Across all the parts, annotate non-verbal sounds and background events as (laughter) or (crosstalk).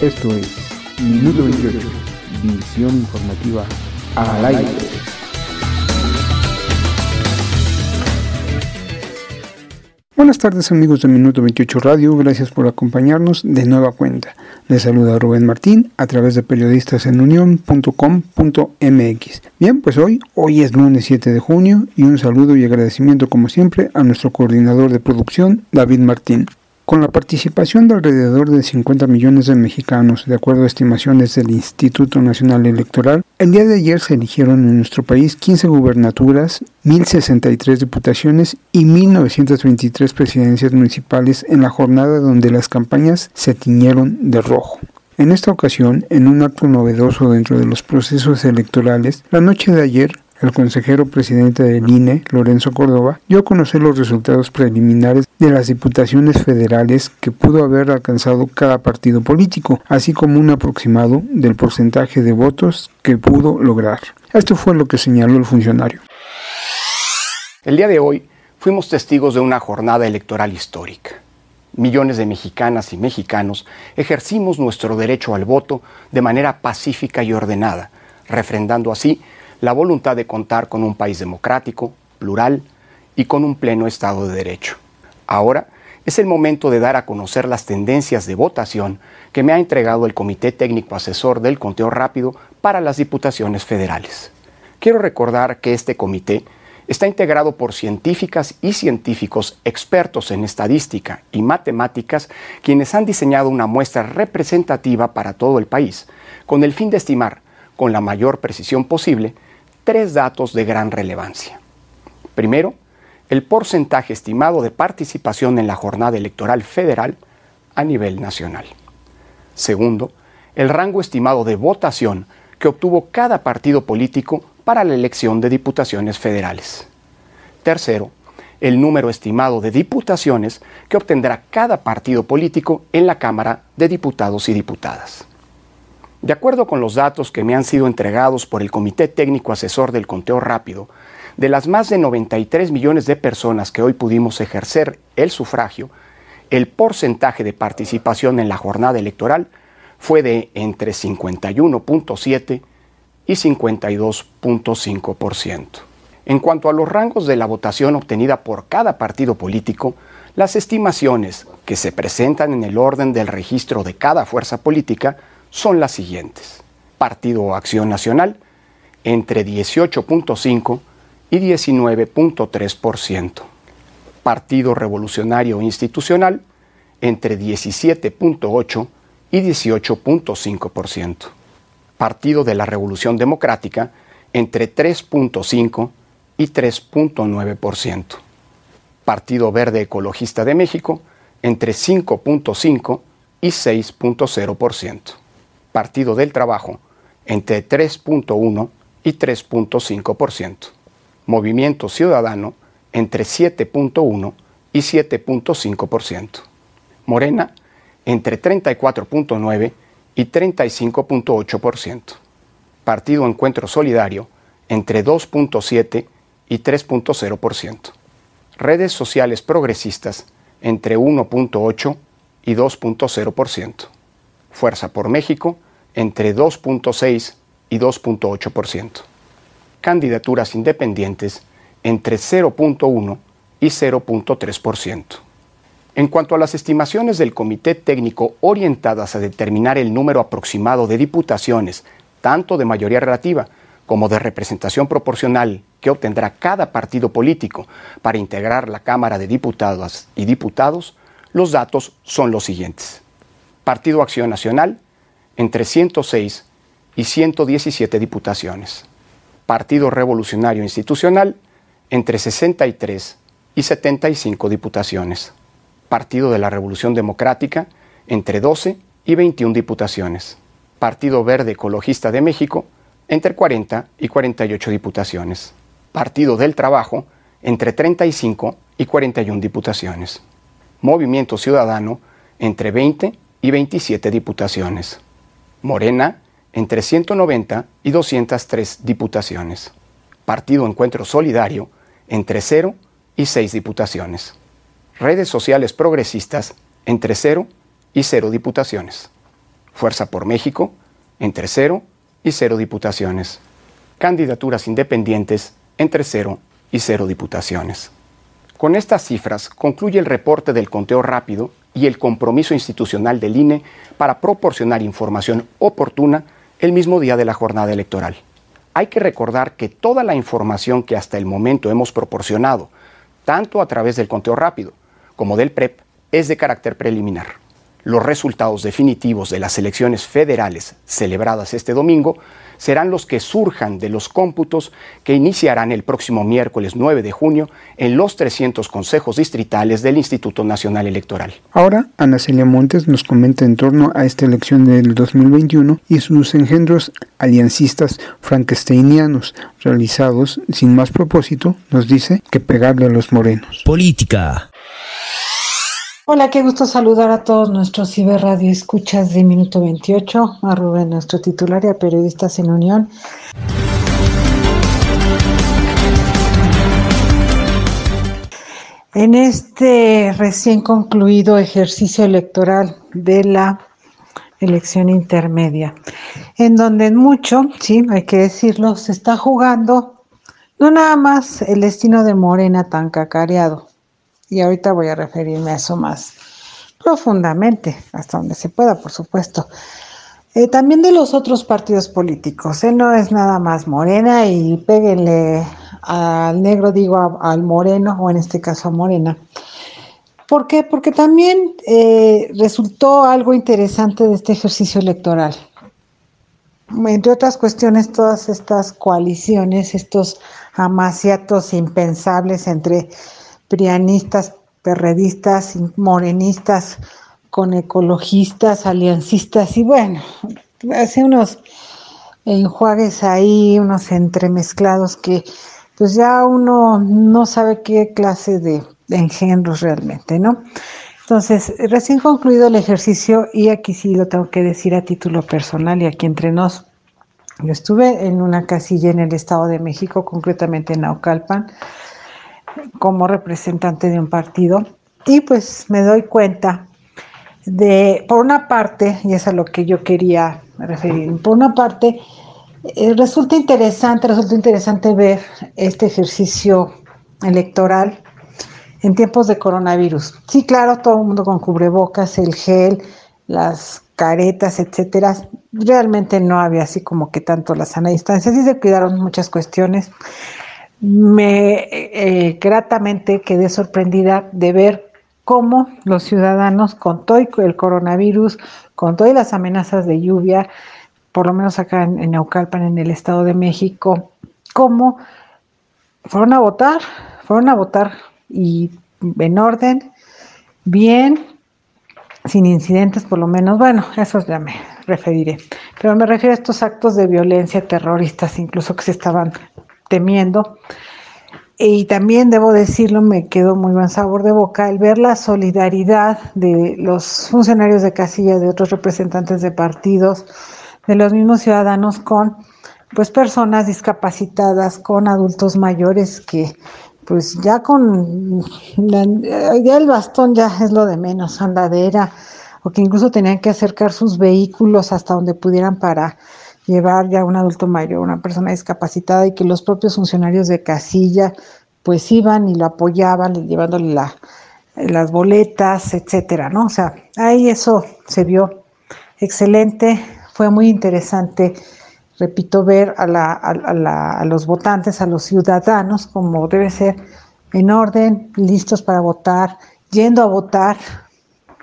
Esto es Minuto 28, visión informativa al aire. Buenas tardes amigos de Minuto 28 Radio, gracias por acompañarnos de nueva cuenta. Les saluda Rubén Martín a través de periodistasenunión.com.mx. Bien, pues hoy, hoy es lunes 7 de junio y un saludo y agradecimiento como siempre a nuestro coordinador de producción, David Martín. Con la participación de alrededor de 50 millones de mexicanos, de acuerdo a estimaciones del Instituto Nacional Electoral, el día de ayer se eligieron en nuestro país 15 gubernaturas, 1.063 diputaciones y 1.923 presidencias municipales en la jornada donde las campañas se tiñeron de rojo. En esta ocasión, en un acto novedoso dentro de los procesos electorales, la noche de ayer el consejero presidente del INE, Lorenzo Córdoba, dio a conocer los resultados preliminares de las diputaciones federales que pudo haber alcanzado cada partido político, así como un aproximado del porcentaje de votos que pudo lograr. Esto fue lo que señaló el funcionario. El día de hoy fuimos testigos de una jornada electoral histórica. Millones de mexicanas y mexicanos ejercimos nuestro derecho al voto de manera pacífica y ordenada, refrendando así la voluntad de contar con un país democrático, plural y con un pleno Estado de Derecho. Ahora es el momento de dar a conocer las tendencias de votación que me ha entregado el Comité Técnico Asesor del Conteo Rápido para las Diputaciones Federales. Quiero recordar que este comité está integrado por científicas y científicos expertos en estadística y matemáticas quienes han diseñado una muestra representativa para todo el país, con el fin de estimar, con la mayor precisión posible, tres datos de gran relevancia. Primero, el porcentaje estimado de participación en la jornada electoral federal a nivel nacional. Segundo, el rango estimado de votación que obtuvo cada partido político para la elección de diputaciones federales. Tercero, el número estimado de diputaciones que obtendrá cada partido político en la Cámara de Diputados y Diputadas. De acuerdo con los datos que me han sido entregados por el Comité Técnico Asesor del Conteo Rápido, de las más de 93 millones de personas que hoy pudimos ejercer el sufragio, el porcentaje de participación en la jornada electoral fue de entre 51.7 y 52.5%. En cuanto a los rangos de la votación obtenida por cada partido político, las estimaciones que se presentan en el orden del registro de cada fuerza política son las siguientes. Partido Acción Nacional, entre 18.5 y 19.3%. Partido Revolucionario Institucional, entre 17.8 y 18.5%. Partido de la Revolución Democrática, entre 3.5 y 3.9%. Partido Verde Ecologista de México, entre 5.5 y 6.0%. Partido del Trabajo entre 3.1 y 3.5%. Movimiento Ciudadano entre 7.1 y 7.5%. Morena entre 34.9 y 35.8%. Partido Encuentro Solidario entre 2.7 y 3.0%. Redes sociales progresistas entre 1.8 y 2.0%. Fuerza por México entre 2.6 y 2.8%. Candidaturas independientes entre 0.1 y 0.3%. En cuanto a las estimaciones del Comité Técnico orientadas a determinar el número aproximado de diputaciones, tanto de mayoría relativa como de representación proporcional que obtendrá cada partido político para integrar la Cámara de Diputadas y Diputados, los datos son los siguientes. Partido Acción Nacional, entre 106 y 117 diputaciones. Partido Revolucionario Institucional, entre 63 y 75 diputaciones. Partido de la Revolución Democrática, entre 12 y 21 diputaciones. Partido Verde Ecologista de México, entre 40 y 48 diputaciones. Partido del Trabajo, entre 35 y 41 diputaciones. Movimiento Ciudadano, entre 20 y 27 diputaciones. Morena, entre 190 y 203 diputaciones. Partido Encuentro Solidario, entre 0 y 6 diputaciones. Redes sociales progresistas, entre 0 y 0 diputaciones. Fuerza por México, entre 0 y 0 diputaciones. Candidaturas independientes, entre 0 y 0 diputaciones. Con estas cifras concluye el reporte del conteo rápido y el compromiso institucional del INE para proporcionar información oportuna el mismo día de la jornada electoral. Hay que recordar que toda la información que hasta el momento hemos proporcionado, tanto a través del conteo rápido como del PREP, es de carácter preliminar. Los resultados definitivos de las elecciones federales celebradas este domingo serán los que surjan de los cómputos que iniciarán el próximo miércoles 9 de junio en los 300 consejos distritales del Instituto Nacional Electoral. Ahora, Ana Celia Montes nos comenta en torno a esta elección del 2021 y sus engendros aliancistas frankensteinianos realizados sin más propósito, nos dice que pegarle a los morenos. Política. Hola, qué gusto saludar a todos nuestros ciberradio escuchas de Minuto 28, a Rubén, nuestro titular y a Periodistas en Unión. En este recién concluido ejercicio electoral de la elección intermedia, en donde en mucho, sí, hay que decirlo, se está jugando no nada más el destino de Morena tan cacareado, y ahorita voy a referirme a eso más profundamente, hasta donde se pueda, por supuesto. Eh, también de los otros partidos políticos, ¿eh? no es nada más morena y péguenle al negro, digo al moreno, o en este caso a morena. ¿Por qué? Porque también eh, resultó algo interesante de este ejercicio electoral. Entre otras cuestiones, todas estas coaliciones, estos amaciatos impensables entre prianistas, perredistas, morenistas, con ecologistas, aliancistas y bueno, hace unos enjuagues ahí, unos entremezclados que pues ya uno no sabe qué clase de, engendros realmente, ¿no? Entonces, recién concluido el ejercicio, y aquí sí lo tengo que decir a título personal y aquí entre nos, yo estuve en una casilla en el Estado de México, concretamente en Naucalpan, como representante de un partido y pues me doy cuenta de, por una parte, y es a lo que yo quería referir, por una parte, eh, resulta interesante, resulta interesante ver este ejercicio electoral en tiempos de coronavirus. Sí, claro, todo el mundo con cubrebocas, el gel, las caretas, etcétera. Realmente no había así como que tanto la sana distancia, sí se cuidaron muchas cuestiones me eh, gratamente quedé sorprendida de ver cómo los ciudadanos con todo el coronavirus, con todas las amenazas de lluvia, por lo menos acá en, en en el Estado de México, cómo fueron a votar, fueron a votar y en orden, bien, sin incidentes por lo menos, bueno, eso ya me referiré, pero me refiero a estos actos de violencia terroristas, incluso que se estaban temiendo. Y también debo decirlo, me quedó muy buen sabor de boca el ver la solidaridad de los funcionarios de casilla, de otros representantes de partidos, de los mismos ciudadanos con pues personas discapacitadas, con adultos mayores que pues ya con ya el bastón ya es lo de menos, andadera, o que incluso tenían que acercar sus vehículos hasta donde pudieran para llevar ya un adulto mayor, una persona discapacitada y que los propios funcionarios de casilla pues iban y lo apoyaban llevándole la, las boletas, etcétera, ¿no? O sea, ahí eso se vio excelente, fue muy interesante, repito, ver a, la, a, a los votantes, a los ciudadanos, como debe ser, en orden, listos para votar, yendo a votar,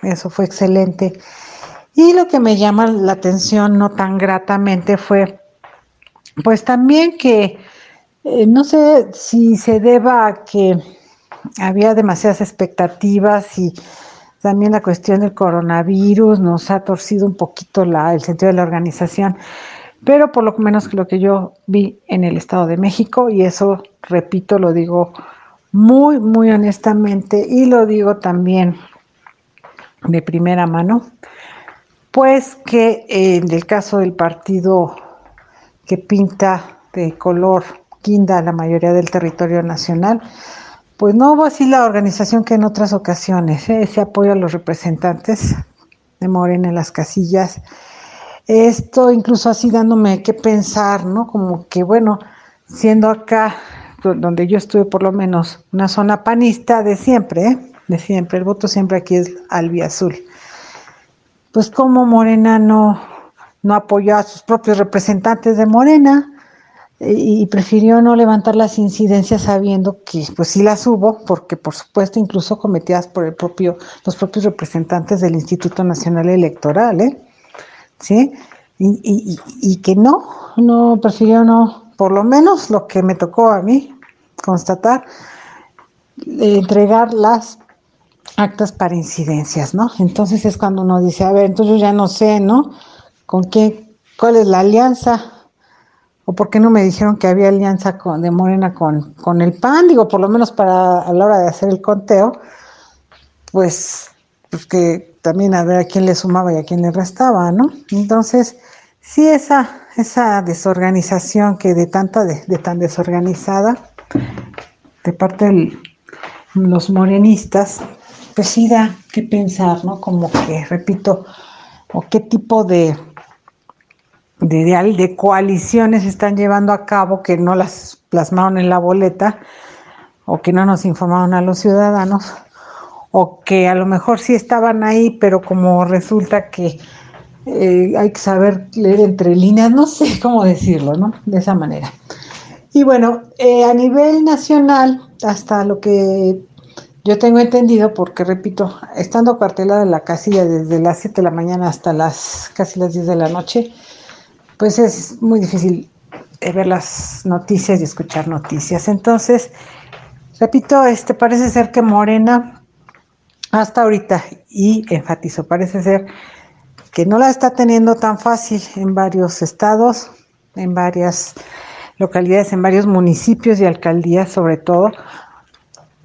eso fue excelente. Y lo que me llama la atención no tan gratamente fue, pues también que, eh, no sé si se deba a que había demasiadas expectativas y también la cuestión del coronavirus nos ha torcido un poquito el sentido de la organización, pero por lo menos lo que yo vi en el Estado de México, y eso, repito, lo digo muy, muy honestamente y lo digo también de primera mano, pues que eh, en el caso del partido que pinta de color guinda la mayoría del territorio nacional, pues no hubo así la organización que en otras ocasiones, ¿eh? ese apoyo a los representantes de Morena en las casillas Esto incluso así dándome que pensar, ¿no? Como que, bueno, siendo acá, donde yo estuve por lo menos, una zona panista de siempre, ¿eh? de siempre, el voto siempre aquí es albiazul. Pues como Morena no, no apoyó a sus propios representantes de Morena, y prefirió no levantar las incidencias sabiendo que pues sí las hubo, porque por supuesto incluso cometidas por el propio, los propios representantes del Instituto Nacional Electoral, ¿eh? ¿sí? Y, que no, no, prefirió no, por lo menos lo que me tocó a mí constatar, entregar las actas para incidencias, ¿no? Entonces es cuando uno dice, a ver, entonces yo ya no sé, ¿no? ¿Con qué, cuál es la alianza? ¿O por qué no me dijeron que había alianza de Morena con, con el PAN? Digo, por lo menos para a la hora de hacer el conteo, pues, pues que también a ver a quién le sumaba y a quién le restaba, ¿no? Entonces, sí, esa, esa desorganización que de tanta, de, tan desorganizada, de parte de los morenistas, pues sí da que pensar, ¿no? Como que, repito, o qué tipo de de, de coaliciones están llevando a cabo que no las plasmaron en la boleta o que no nos informaron a los ciudadanos o que a lo mejor sí estaban ahí, pero como resulta que eh, hay que saber leer entre líneas, no sé cómo decirlo, ¿no? De esa manera. Y bueno, eh, a nivel nacional, hasta lo que yo tengo entendido, porque repito, estando cuartelada en la casilla desde las 7 de la mañana hasta las casi las 10 de la noche, pues es muy difícil eh, ver las noticias y escuchar noticias. Entonces, repito, este parece ser que Morena hasta ahorita y enfatizo, parece ser que no la está teniendo tan fácil en varios estados, en varias localidades, en varios municipios y alcaldías sobre todo.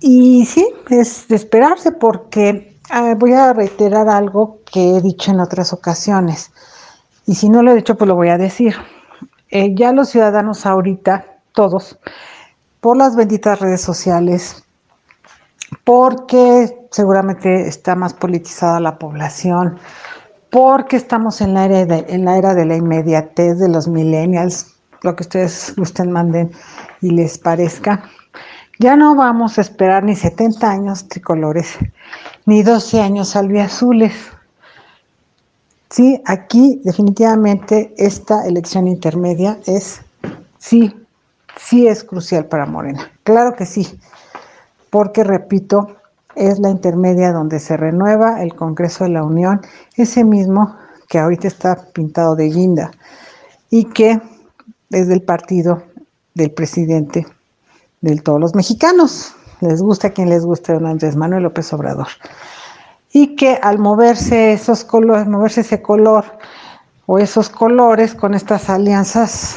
Y sí, es de esperarse porque voy a reiterar algo que he dicho en otras ocasiones. Y si no lo he dicho, pues lo voy a decir. Eh, ya los ciudadanos ahorita, todos, por las benditas redes sociales, porque seguramente está más politizada la población, porque estamos en la era de, en la, era de la inmediatez de los millennials, lo que ustedes gusten, manden y les parezca. Ya no vamos a esperar ni 70 años tricolores, ni 12 años albiazules. Sí, aquí definitivamente esta elección intermedia es, sí, sí es crucial para Morena. Claro que sí, porque repito, es la intermedia donde se renueva el Congreso de la Unión, ese mismo que ahorita está pintado de guinda y que es del partido del presidente de todos los mexicanos. Les gusta a quien les guste don Andrés Manuel López Obrador y que al moverse esos colores, moverse ese color o esos colores con estas alianzas,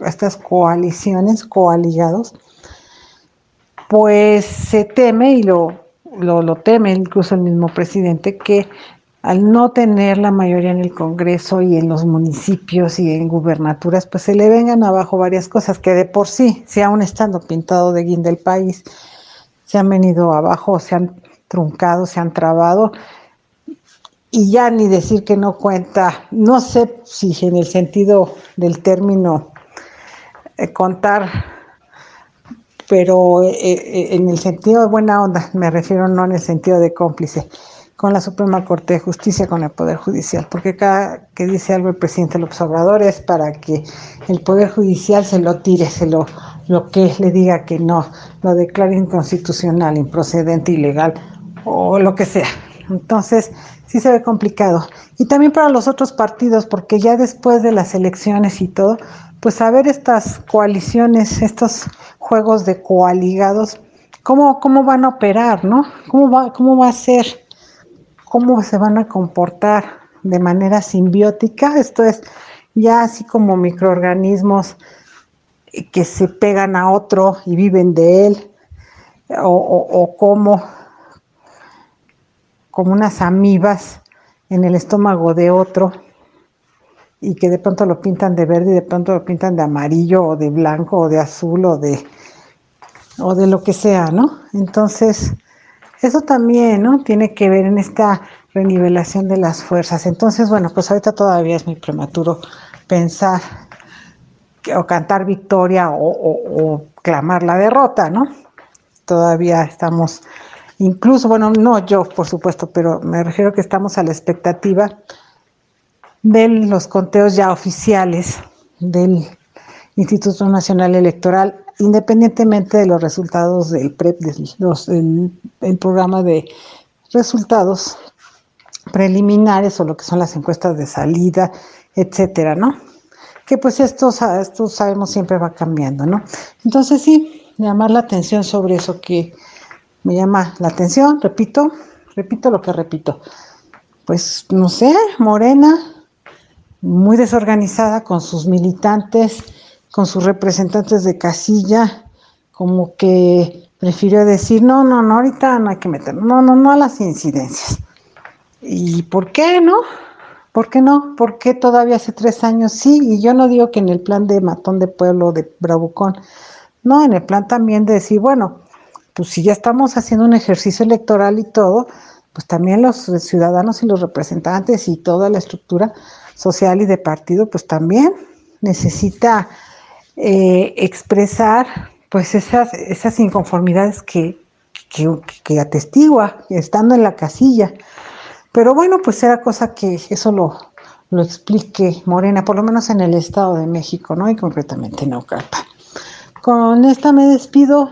estas coaliciones, coaligados, pues se teme y lo, lo, teme incluso el mismo presidente que al no tener la mayoría en el Congreso y en los municipios y en gubernaturas, pues se le vengan abajo varias cosas que de por sí, si aún estando pintado de guinda el país, se han venido abajo, se han truncado, se han trabado. Y ya ni decir que no cuenta, no sé si en el sentido del término eh, contar, pero eh, eh, en el sentido de buena onda, me refiero no en el sentido de cómplice, con la Suprema Corte de Justicia, con el Poder Judicial, porque cada que dice algo el presidente López Obrador es para que el Poder Judicial se lo tire, se lo, lo que le diga que no, lo declare inconstitucional, improcedente, ilegal o lo que sea. Entonces, sí se ve complicado. Y también para los otros partidos, porque ya después de las elecciones y todo, pues a ver estas coaliciones, estos juegos de coaligados, ¿cómo, cómo van a operar, no? ¿Cómo va, ¿Cómo va a ser? ¿Cómo se van a comportar de manera simbiótica? Esto es ya así como microorganismos que se pegan a otro y viven de él, o, o, o cómo como unas amibas en el estómago de otro y que de pronto lo pintan de verde y de pronto lo pintan de amarillo o de blanco o de azul o de o de lo que sea, ¿no? Entonces, Eso también, ¿no? Tiene que ver en esta renivelación de las fuerzas. Entonces, bueno, pues ahorita todavía es muy prematuro pensar o cantar victoria o, clamar la derrota, ¿no? Todavía estamos, incluso, bueno, no yo, por supuesto, pero me refiero que estamos a la expectativa de los conteos ya oficiales del Instituto Nacional Electoral, independientemente de los resultados del PREP, programa de resultados preliminares o lo que son las encuestas de salida, etcétera, ¿no? Que pues esto, esto sabemos siempre va cambiando, ¿no? Entonces sí, llamar la atención sobre eso que me llama la atención, repito, repito lo que repito. Pues no sé, Morena, muy desorganizada con sus militantes, con sus representantes de casilla, como que prefirió decir, no, no, no, ahorita no hay que meter, no, no, no a las incidencias. ¿Y por qué no? ¿Por qué no? ¿Por qué todavía hace tres años sí? Y yo no digo que en el plan de Matón de Pueblo de Bravucón, no, en el plan también de decir, bueno, pues si ya estamos haciendo un ejercicio electoral y todo, pues también los ciudadanos y los representantes y toda la estructura social y de partido, pues también necesita eh, expresar pues esas, esas inconformidades que, que, que atestigua estando en la casilla. Pero bueno, pues era cosa que eso lo, lo explique Morena, por lo menos en el Estado de México, ¿no? Y concretamente en Naucalpan. Con esta me despido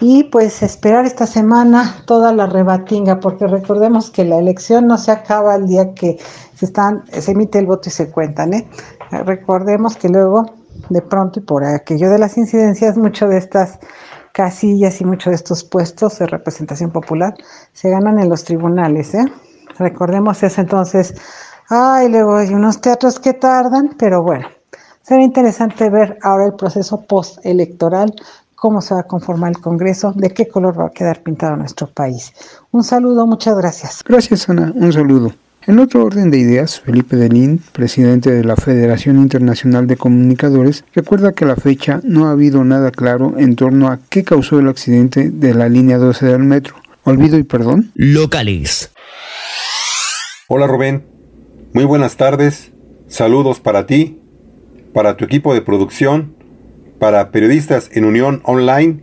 y pues esperar esta semana toda la rebatinga, porque recordemos que la elección no se acaba el día que se, están, se emite el voto y se cuentan, ¿eh? Recordemos que luego, de pronto y por aquello de las incidencias, mucho de estas casillas y muchos de estos puestos de representación popular se ganan en los tribunales, ¿eh? Recordemos eso entonces. Ay, luego hay unos teatros que tardan, pero bueno, será interesante ver ahora el proceso postelectoral, cómo se va a conformar el Congreso, de qué color va a quedar pintado nuestro país. Un saludo, muchas gracias. Gracias, Ana. Un saludo. En otro orden de ideas, Felipe Delín, presidente de la Federación Internacional de Comunicadores, recuerda que a la fecha no ha habido nada claro en torno a qué causó el accidente de la línea 12 del metro. Olvido y perdón. Locales. Hola Rubén, muy buenas tardes, saludos para ti, para tu equipo de producción, para periodistas en Unión Online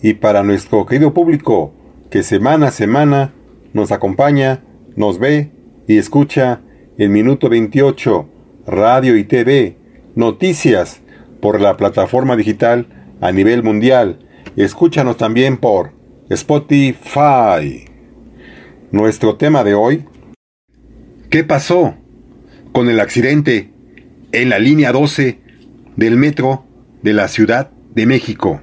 y para nuestro querido público que semana a semana nos acompaña, nos ve y escucha en Minuto 28, Radio y TV, noticias por la plataforma digital a nivel mundial. Escúchanos también por Spotify. Nuestro tema de hoy ¿Qué pasó con el accidente en la línea 12 del metro de la Ciudad de México?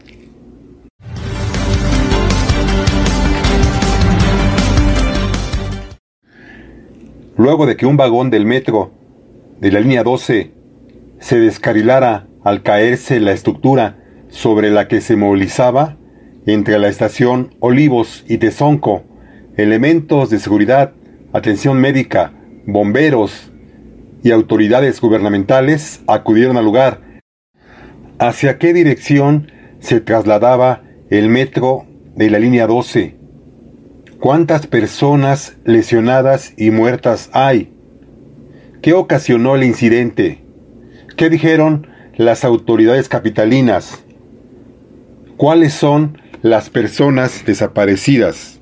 Luego de que un vagón del metro de la línea 12 se descarrilara al caerse la estructura sobre la que se movilizaba entre la estación Olivos y Tezonco, elementos de seguridad, atención médica, bomberos y autoridades gubernamentales acudieron al lugar. ¿Hacia qué dirección se trasladaba el metro de la línea 12? ¿Cuántas personas lesionadas y muertas hay? ¿Qué ocasionó el incidente? ¿Qué dijeron las autoridades capitalinas? ¿Cuáles son las personas desaparecidas?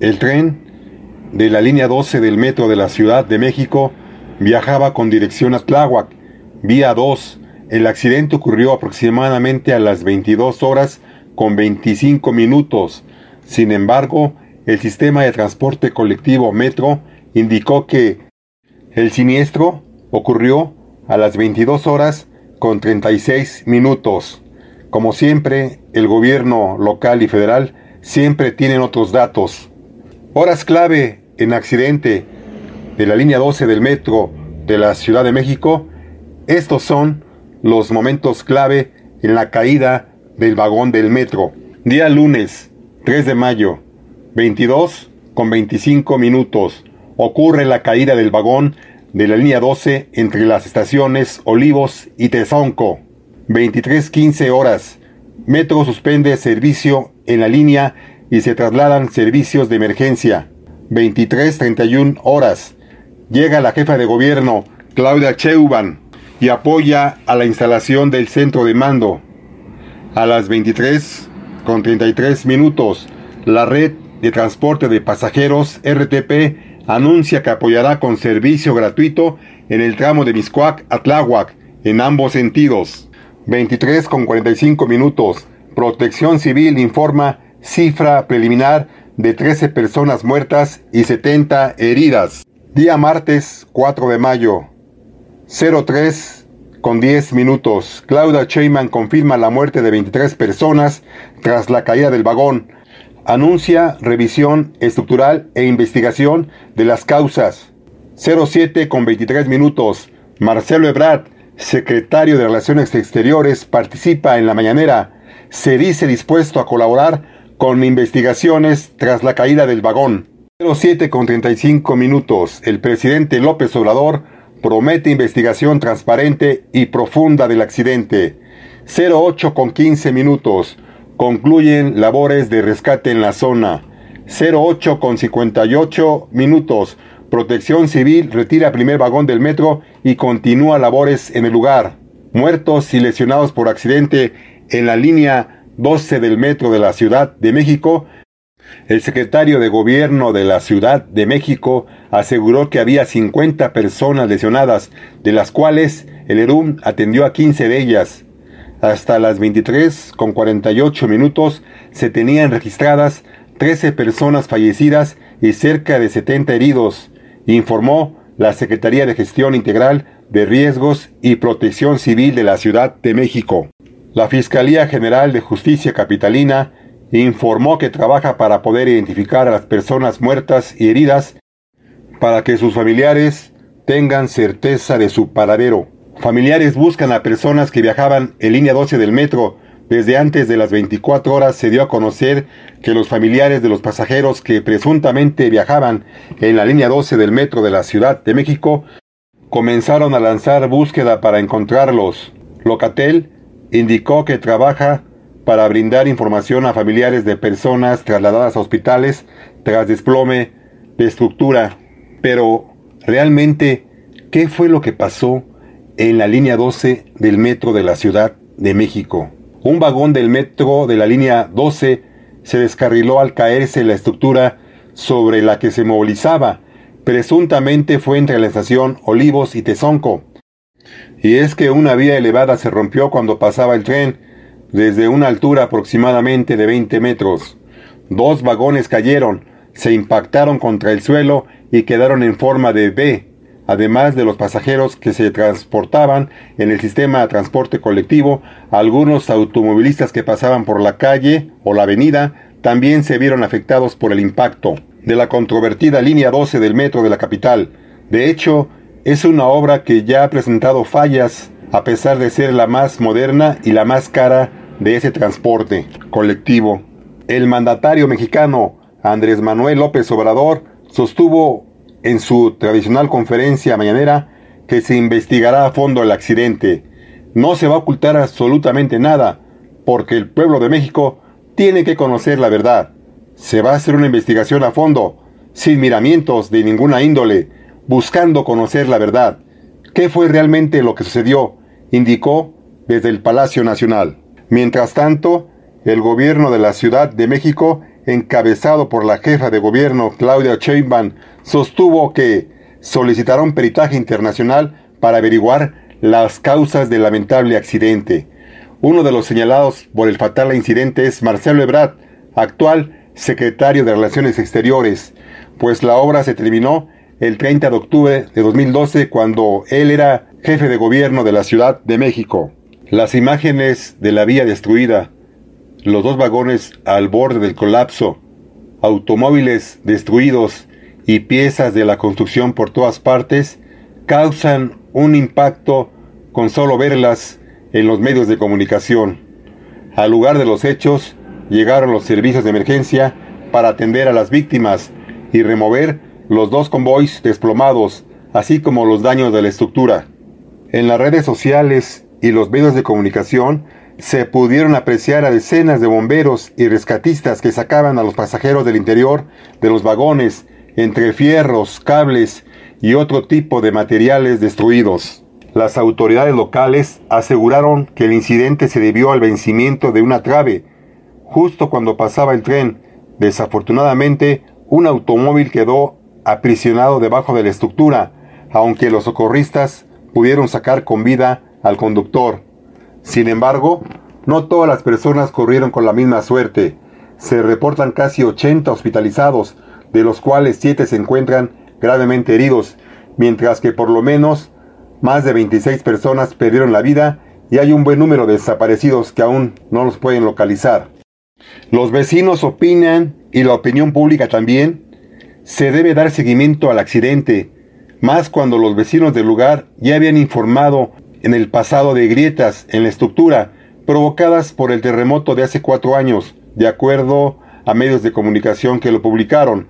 El tren de la línea 12 del metro de la Ciudad de México viajaba con dirección a Tláhuac, vía 2. El accidente ocurrió aproximadamente a las 22 horas con 25 minutos. Sin embargo, el sistema de transporte colectivo Metro indicó que el siniestro ocurrió a las 22 horas con 36 minutos. Como siempre, el gobierno local y federal siempre tienen otros datos. Horas clave en accidente de la línea 12 del metro de la Ciudad de México. Estos son los momentos clave en la caída del vagón del metro. Día lunes 3 de mayo, 22 con 25 minutos. Ocurre la caída del vagón de la línea 12 entre las estaciones Olivos y Tezonco. 23.15 horas. Metro suspende servicio en la línea y se trasladan servicios de emergencia. 23.31 horas. Llega la jefa de gobierno, Claudia Cheuban, y apoya a la instalación del centro de mando. A las 23 con 33 minutos, la red de transporte de pasajeros RTP anuncia que apoyará con servicio gratuito en el tramo de Miscuac a Tláhuac, en ambos sentidos. 23 con 45 minutos, Protección Civil informa cifra preliminar de 13 personas muertas y 70 heridas. Día martes 4 de mayo, 03 con 10 minutos. Claudia Sheinman confirma la muerte de 23 personas tras la caída del vagón. Anuncia revisión estructural e investigación de las causas. 07 con 23 minutos. Marcelo Ebrard, secretario de Relaciones Exteriores, participa en la mañanera. Se dice dispuesto a colaborar con investigaciones tras la caída del vagón. 07 con 35 minutos. El presidente López Obrador promete investigación transparente y profunda del accidente. 08 con 15 minutos. Concluyen labores de rescate en la zona. 08 con 58 minutos. Protección Civil retira primer vagón del metro y continúa labores en el lugar. Muertos y lesionados por accidente en la línea 12 del metro de la Ciudad de México, el secretario de Gobierno de la Ciudad de México aseguró que había 50 personas lesionadas, de las cuales el ERUM atendió a 15 de ellas. Hasta las 23 con 48 minutos se tenían registradas 13 personas fallecidas y cerca de 70 heridos, informó la Secretaría de Gestión Integral de Riesgos y Protección Civil de la Ciudad de México. La Fiscalía General de Justicia Capitalina informó que trabaja para poder identificar a las personas muertas y heridas para que sus familiares tengan certeza de su paradero. Familiares buscan a personas que viajaban en línea 12 del metro. Desde antes de las 24 horas se dio a conocer que los familiares de los pasajeros que presuntamente viajaban en la línea 12 del metro de la Ciudad de México comenzaron a lanzar búsqueda para encontrarlos. Locatel indicó que trabaja para brindar información a familiares de personas trasladadas a hospitales tras desplome de estructura. Pero, ¿realmente qué fue lo que pasó en la línea 12 del metro de la Ciudad de México? Un vagón del metro de la línea 12 se descarriló al caerse la estructura sobre la que se movilizaba. Presuntamente fue entre la estación Olivos y Tezonco. Y es que una vía elevada se rompió cuando pasaba el tren desde una altura aproximadamente de 20 metros. Dos vagones cayeron, se impactaron contra el suelo y quedaron en forma de V, además de los pasajeros que se transportaban en el sistema de transporte colectivo, algunos automovilistas que pasaban por la calle o la avenida también se vieron afectados por el impacto de la controvertida línea 12 del metro de la capital. De hecho, es una obra que ya ha presentado fallas a pesar de ser la más moderna y la más cara de ese transporte colectivo. El mandatario mexicano Andrés Manuel López Obrador sostuvo en su tradicional conferencia mañanera que se investigará a fondo el accidente. No se va a ocultar absolutamente nada, porque el pueblo de México tiene que conocer la verdad. Se va a hacer una investigación a fondo, sin miramientos de ninguna índole, buscando conocer la verdad. ¿Qué fue realmente lo que sucedió? Indicó desde el Palacio Nacional. Mientras tanto, el gobierno de la Ciudad de México, encabezado por la jefa de gobierno Claudia Sheinbaum, sostuvo que solicitaron peritaje internacional para averiguar las causas del lamentable accidente. Uno de los señalados por el fatal incidente es Marcelo Ebrard, actual secretario de Relaciones Exteriores, pues la obra se terminó el 30 de octubre de 2012 cuando él era jefe de gobierno de la Ciudad de México. Las imágenes de la vía destruida, los dos vagones al borde del colapso, automóviles destruidos y piezas de la construcción por todas partes causan un impacto con solo verlas en los medios de comunicación. Al lugar de los hechos llegaron los servicios de emergencia para atender a las víctimas y remover los dos convoys desplomados, así como los daños de la estructura. En las redes sociales y los medios de comunicación se pudieron apreciar a decenas de bomberos y rescatistas que sacaban a los pasajeros del interior de los vagones entre fierros, cables y otro tipo de materiales destruidos. Las autoridades locales aseguraron que el incidente se debió al vencimiento de una trave justo cuando pasaba el tren. Desafortunadamente, un automóvil quedó aprisionado debajo de la estructura, aunque los socorristas pudieron sacar con vida al conductor. Sin embargo, no todas las personas corrieron con la misma suerte. Se reportan casi 80 hospitalizados, de los cuales 7 se encuentran gravemente heridos, mientras que por lo menos más de 26 personas perdieron la vida y hay un buen número de desaparecidos que aún no los pueden localizar. Los vecinos opinan, y la opinión pública también, se debe dar seguimiento al accidente, más cuando los vecinos del lugar ya habían informado en el pasado de grietas en la estructura provocadas por el terremoto de hace cuatro años, de acuerdo a medios de comunicación que lo publicaron.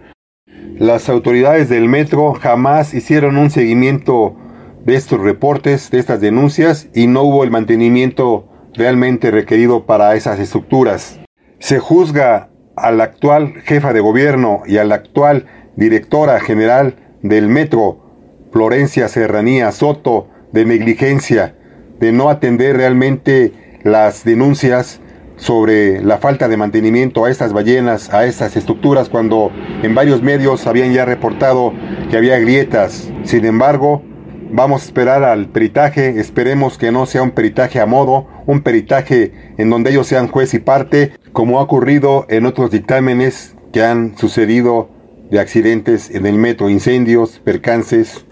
Las autoridades del metro jamás hicieron un seguimiento de estos reportes, de estas denuncias, y no hubo el mantenimiento realmente requerido para esas estructuras. Se juzga a la actual jefa de gobierno y a la actual directora general del metro, Florencia Serranía Soto, de negligencia, de no atender realmente las denuncias sobre la falta de mantenimiento a estas ballenas, a estas estructuras, cuando en varios medios habían ya reportado que había grietas. Sin embargo, vamos a esperar al peritaje, esperemos que no sea un peritaje a modo, un peritaje en donde ellos sean juez y parte, como ha ocurrido en otros dictámenes que han sucedido de accidentes en el metro, incendios, percances.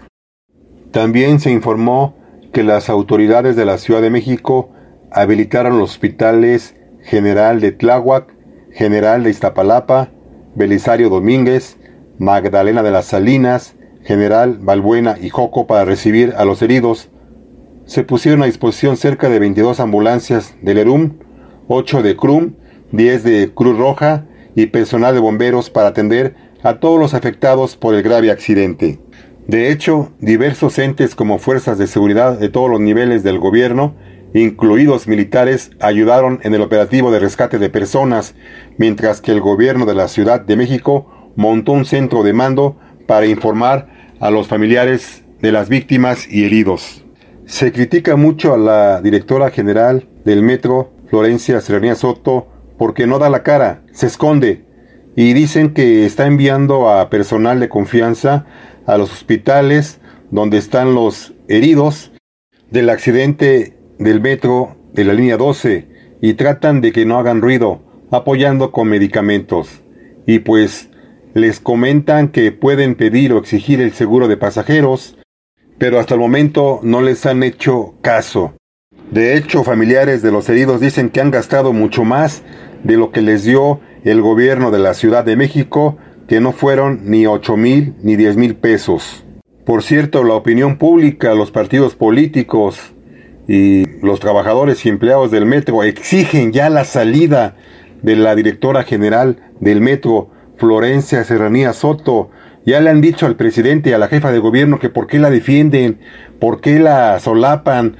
También se informó que las autoridades de la Ciudad de México habilitaron los hospitales General de Tláhuac, General de Iztapalapa, Belisario Domínguez, Magdalena de las Salinas, General Balbuena y Joco para recibir a los heridos. Se pusieron a disposición cerca de 22 ambulancias del ERUM, 8 de CRUM, 10 de Cruz Roja y personal de bomberos para atender a todos los afectados por el grave accidente. De hecho, diversos entes como fuerzas de seguridad de todos los niveles del gobierno incluidos militares, ayudaron en el operativo de rescate de personas, mientras que el gobierno de la Ciudad de México montó un centro de mando para informar a los familiares de las víctimas y heridos. Se critica mucho a la directora general del metro, Florencia Serranía Soto, porque no da la cara, se esconde, y dicen que está enviando a personal de confianza a los hospitales donde están los heridos del accidente del metro de la línea 12 y tratan de que no hagan ruido, apoyando con medicamentos. Y pues les comentan que pueden pedir o exigir el seguro de pasajeros, pero hasta el momento no les han hecho caso. De hecho, familiares de los heridos dicen que han gastado mucho más de lo que les dio el gobierno de la Ciudad de México, que no fueron ni 8 mil ni 10 mil pesos. Por cierto, la opinión pública, los partidos políticos, y los trabajadores y empleados del metro exigen ya la salida de la directora general del metro, Florencia Serranía Soto. Ya le han dicho al presidente y a la jefa de gobierno que por qué la defienden, por qué la solapan,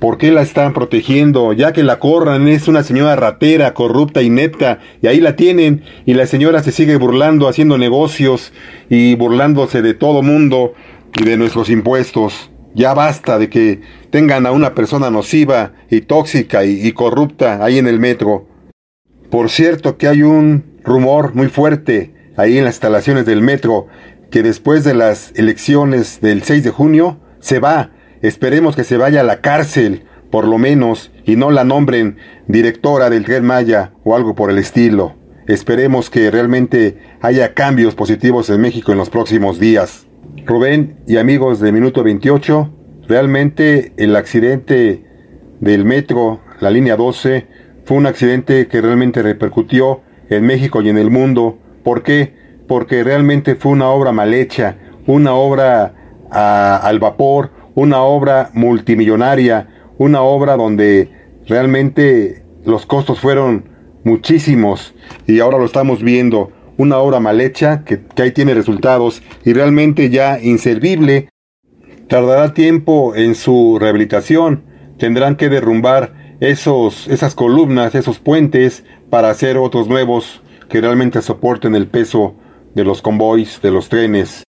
por qué la están protegiendo, ya que la corran, es una señora ratera, corrupta, inepta, y ahí la tienen, y la señora se sigue burlando, haciendo negocios y burlándose de todo mundo y de nuestros impuestos. Ya basta de que tengan a una persona nociva y tóxica y, corrupta ahí en el metro. Por cierto que hay un rumor muy fuerte ahí en las instalaciones del metro que después de las elecciones del 6 de junio se va. Esperemos que se vaya a la cárcel, por lo menos, y no la nombren directora del Tren Maya o algo por el estilo. Esperemos que realmente haya cambios positivos en México en los próximos días. Rubén y amigos de Minuto 28, realmente el accidente del metro, la línea 12, fue un accidente que realmente repercutió en México y en el mundo. ¿Por qué? Porque realmente fue una obra mal hecha, una obra al vapor, una obra multimillonaria, una obra donde realmente los costos fueron muchísimos y ahora lo estamos viendo una obra mal hecha que, ahí tiene resultados y realmente ya inservible. Tardará tiempo en su rehabilitación. Tendrán que derrumbar esos, esas columnas, esos puentes, para hacer otros nuevos que realmente soporten el peso de los convoys, de los trenes.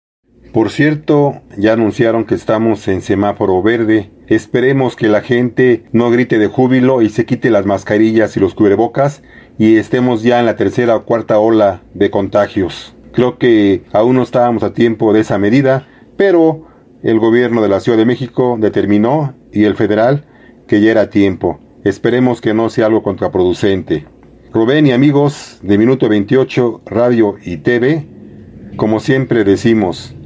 Por cierto, ya anunciaron que estamos en semáforo verde. Esperemos que la gente no grite de júbilo y se quite las mascarillas y los cubrebocas y estemos ya en la tercera o cuarta ola de contagios. Creo que aún no estábamos a tiempo de esa medida, pero el gobierno de la Ciudad de México determinó y el federal que ya era tiempo. Esperemos que no sea algo contraproducente. Rubén y amigos de Minuto 28 Radio y TV, como siempre decimos,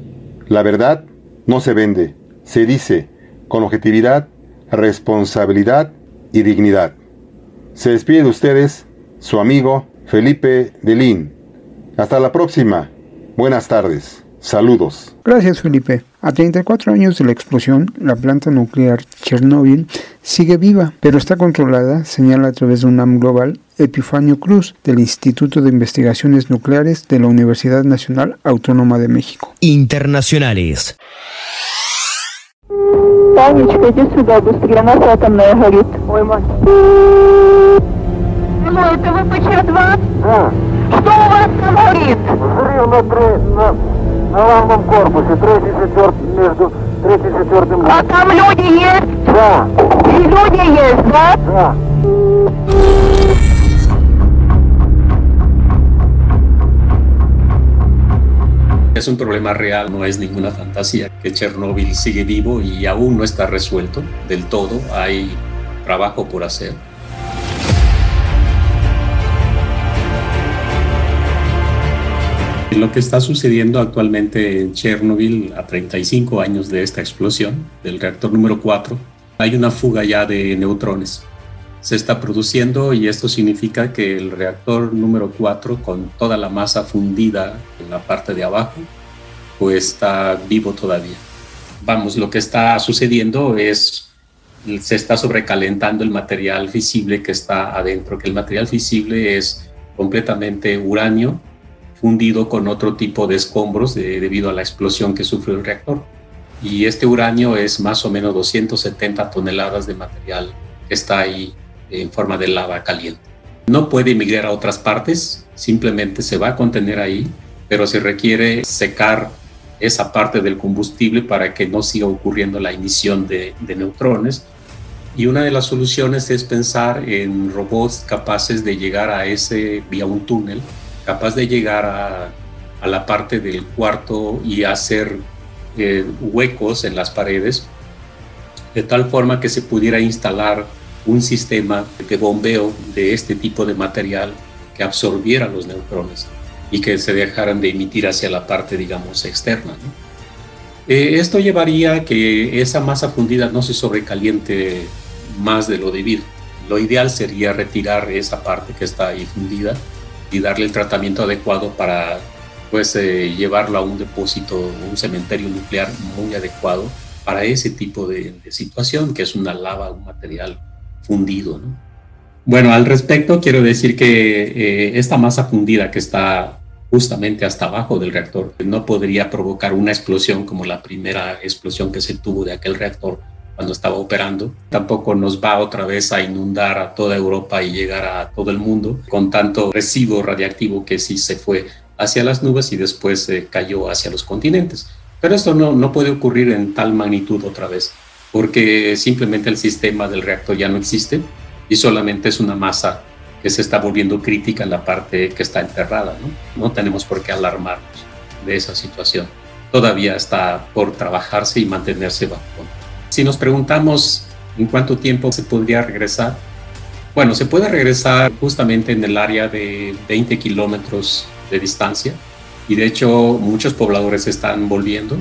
la verdad no se vende, se dice con objetividad, responsabilidad y dignidad. Se despide de ustedes su amigo Felipe Delín. Hasta la próxima. Buenas tardes. Saludos. Gracias, Felipe. A 34 años de la explosión, la planta nuclear Chernóbil sigue viva, pero está controlada, señala a través de UNAM Global Epifanio Cruz, del Instituto de Investigaciones Nucleares de la Universidad Nacional Autónoma de México. Internacionales Танечка, иди сюда, быстрее, нас атомная горит. Ой, мать. Алло, это ВПЧ-2? Да. Что у вас там горит? Взрыв на, тре- на, на главном корпусе, третий, четвертый, между третьим и четвертым. А там люди есть? Да, И люди есть, да? да. Es un problema real, no es ninguna fantasía, que Chernóbil sigue vivo y aún no está resuelto del todo, hay trabajo por hacer. Lo que está sucediendo actualmente en Chernobyl, a 35 años de esta explosión del reactor número 4, hay una fuga ya de neutrones. Se está produciendo y esto significa que el reactor número 4, con toda la masa fundida en la parte de abajo, pues está vivo todavía. Vamos, lo que está sucediendo es, se está sobrecalentando el material fisible que está adentro, que el material fisible es completamente uranio fundido con otro tipo de escombros de- debido a la explosión que sufrió el reactor. Y este uranio es más o menos 270 toneladas de material que está ahí en forma de lava caliente. No puede emigrar a otras partes, simplemente se va a contener ahí, pero se requiere secar esa parte del combustible para que no siga ocurriendo la emisión de, de neutrones. Y una de las soluciones es pensar en robots capaces de llegar a ese vía un túnel, capaz de llegar a, la parte del cuarto y hacer eh, huecos en las paredes, de tal forma que se pudiera instalar un sistema de bombeo de este tipo de material que absorbiera los neutrones y que se dejaran de emitir hacia la parte, digamos, externa. Eh, esto llevaría a que esa masa fundida no se sobrecaliente más de lo debido. Lo ideal sería retirar esa parte que está ahí fundida y darle el tratamiento adecuado para pues eh, llevarlo a un depósito, un cementerio nuclear muy adecuado para ese tipo de, situación, que es una lava, un material fundido. ¿no? Bueno, al respecto quiero decir que eh, esta masa fundida que está justamente hasta abajo del reactor no podría provocar una explosión como la primera explosión que se tuvo de aquel reactor cuando estaba operando. Tampoco nos va otra vez a inundar a toda Europa y llegar a todo el mundo con tanto residuo radiactivo que sí se fue hacia las nubes y después eh, cayó hacia los continentes. Pero esto no, no puede ocurrir en tal magnitud otra vez, porque simplemente el sistema del reactor ya no existe y solamente es una masa que se está volviendo crítica en la parte que está enterrada. No, no tenemos por qué alarmarnos de esa situación. Todavía está por trabajarse y mantenerse bajo control. Si nos preguntamos en cuánto tiempo se podría regresar, bueno, se puede regresar justamente en el área de 20 kilómetros de distancia y de hecho muchos pobladores están volviendo,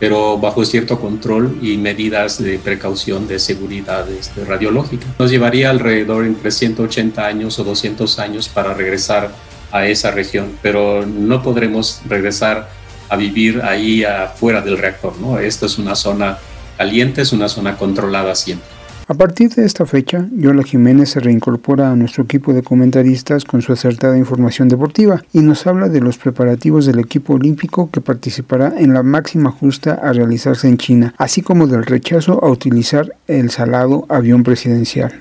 pero bajo cierto control y medidas de precaución de seguridad este, radiológica. Nos llevaría alrededor entre 180 años o 200 años para regresar a esa región, pero no podremos regresar a vivir ahí afuera del reactor, ¿no? Esta es una zona caliente, es una zona controlada siempre. A partir de esta fecha, Yola Jiménez se reincorpora a nuestro equipo de comentaristas con su acertada información deportiva y nos habla de los preparativos del equipo olímpico que participará en la máxima justa a realizarse en China, así como del rechazo a utilizar el salado avión presidencial.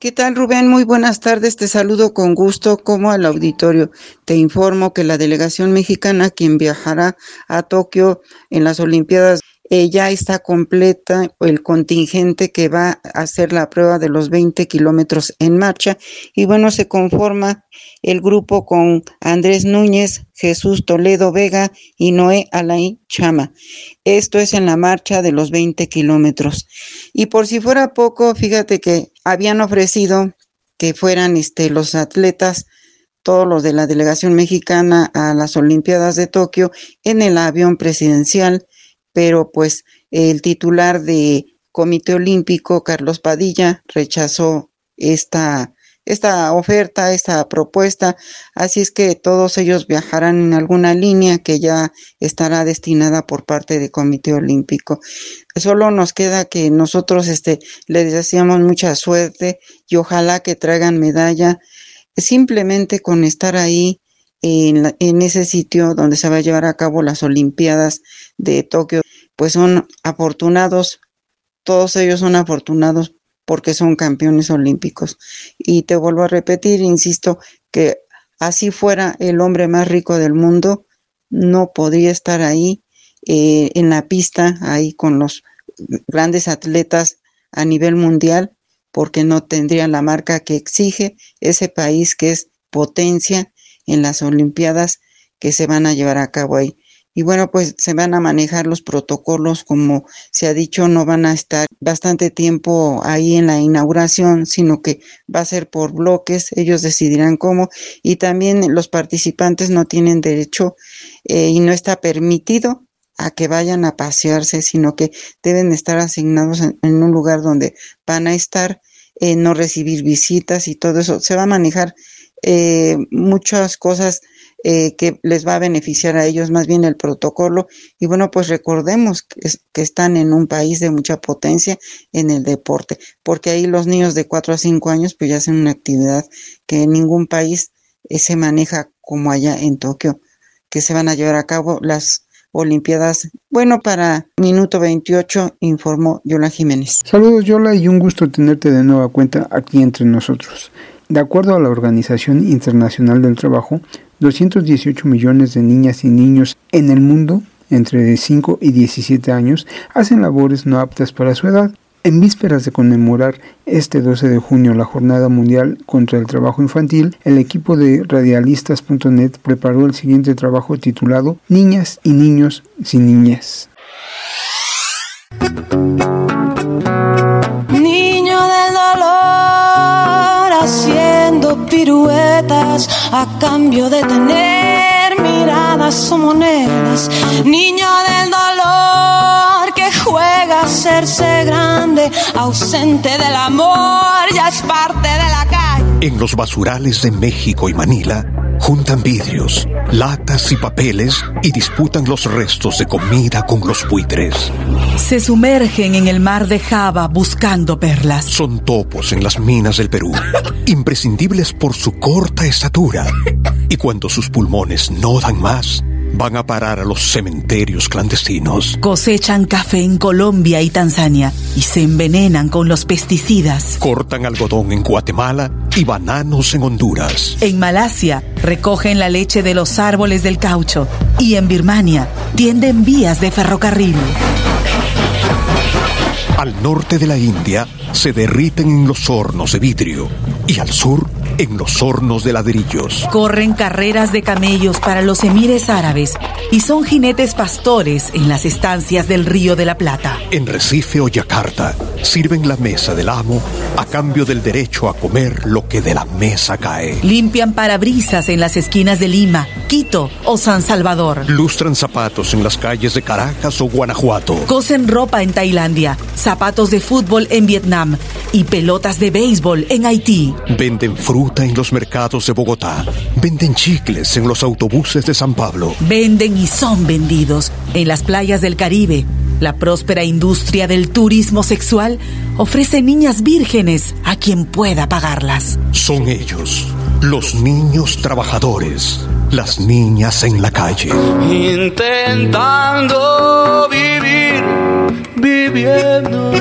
¿Qué tal, Rubén? Muy buenas tardes. Te saludo con gusto como al auditorio. Te informo que la delegación mexicana, quien viajará a Tokio en las Olimpiadas ya está completa el contingente que va a hacer la prueba de los 20 kilómetros en marcha. Y bueno, se conforma el grupo con Andrés Núñez, Jesús Toledo Vega y Noé Alain Chama. Esto es en la marcha de los 20 kilómetros. Y por si fuera poco, fíjate que habían ofrecido que fueran este, los atletas todos los de la delegación mexicana a las Olimpiadas de Tokio en el avión presidencial pero pues el titular de Comité Olímpico, Carlos Padilla, rechazó esta, esta oferta, esta propuesta, así es que todos ellos viajarán en alguna línea que ya estará destinada por parte del Comité Olímpico. Solo nos queda que nosotros este, les deseamos mucha suerte y ojalá que traigan medalla simplemente con estar ahí en, en ese sitio donde se va a llevar a cabo las Olimpiadas de Tokio, pues son afortunados, todos ellos son afortunados porque son campeones olímpicos. Y te vuelvo a repetir, insisto, que así fuera el hombre más rico del mundo, no podría estar ahí eh, en la pista, ahí con los grandes atletas a nivel mundial, porque no tendría la marca que exige ese país que es potencia en las Olimpiadas que se van a llevar a cabo ahí. Y bueno, pues se van a manejar los protocolos, como se ha dicho, no van a estar bastante tiempo ahí en la inauguración, sino que va a ser por bloques, ellos decidirán cómo. Y también los participantes no tienen derecho eh, y no está permitido a que vayan a pasearse, sino que deben estar asignados en, un lugar donde van a estar, eh, no recibir visitas y todo eso. Se va a manejar eh, muchas cosas eh, que les va a beneficiar a ellos más bien el protocolo. Y bueno, pues recordemos que, que, están en un país de mucha potencia en el deporte, porque ahí los niños de 4 a 5 años pues ya hacen una actividad que en ningún país eh, se maneja como allá en Tokio, que se van a llevar a cabo las Olimpiadas. Bueno, para minuto 28 informó Yola Jiménez. Saludos Yola y un gusto tenerte de nueva cuenta aquí entre nosotros. De acuerdo a la Organización Internacional del Trabajo, 218 millones de niñas y niños en el mundo entre 5 y 17 años hacen labores no aptas para su edad. En vísperas de conmemorar este 12 de junio la Jornada Mundial contra el Trabajo Infantil, el equipo de radialistas.net preparó el siguiente trabajo titulado Niñas y Niños sin Niñez. A cambio de tener miradas o monedas. Niño del dolor que juega a hacerse grande, ausente del amor, ya es parte de la. En los basurales de México y Manila, juntan vidrios, latas y papeles y disputan los restos de comida con los buitres. Se sumergen en el mar de Java buscando perlas. Son topos en las minas del Perú, (laughs) imprescindibles por su corta estatura. Y cuando sus pulmones no dan más, van a parar a los cementerios clandestinos. Cosechan café en Colombia y Tanzania y se envenenan con los pesticidas. Cortan algodón en Guatemala y bananos en Honduras. En Malasia recogen la leche de los árboles del caucho y en Birmania tienden vías de ferrocarril. Al norte de la India se derriten en los hornos de vidrio y al sur en los hornos de ladrillos. Corren carreras de camellos para los emires árabes y son jinetes pastores en las estancias del Río de la Plata. En Recife o Yakarta sirven la mesa del amo a cambio del derecho a comer lo que de la mesa cae. Limpian parabrisas en las esquinas de Lima, Quito o San Salvador. Lustran zapatos en las calles de Caracas o Guanajuato. Cosen ropa en Tailandia, zapatos de fútbol en Vietnam y pelotas de béisbol en Haití. Venden fruta en los mercados de Bogotá. Venden chicles en los autobuses de San Pablo. Venden y son vendidos en las playas del Caribe. La próspera industria del turismo sexual ofrece niñas vírgenes a quien pueda pagarlas. Son ellos, los niños trabajadores, las niñas en la calle. Intentando vivir, viviendo.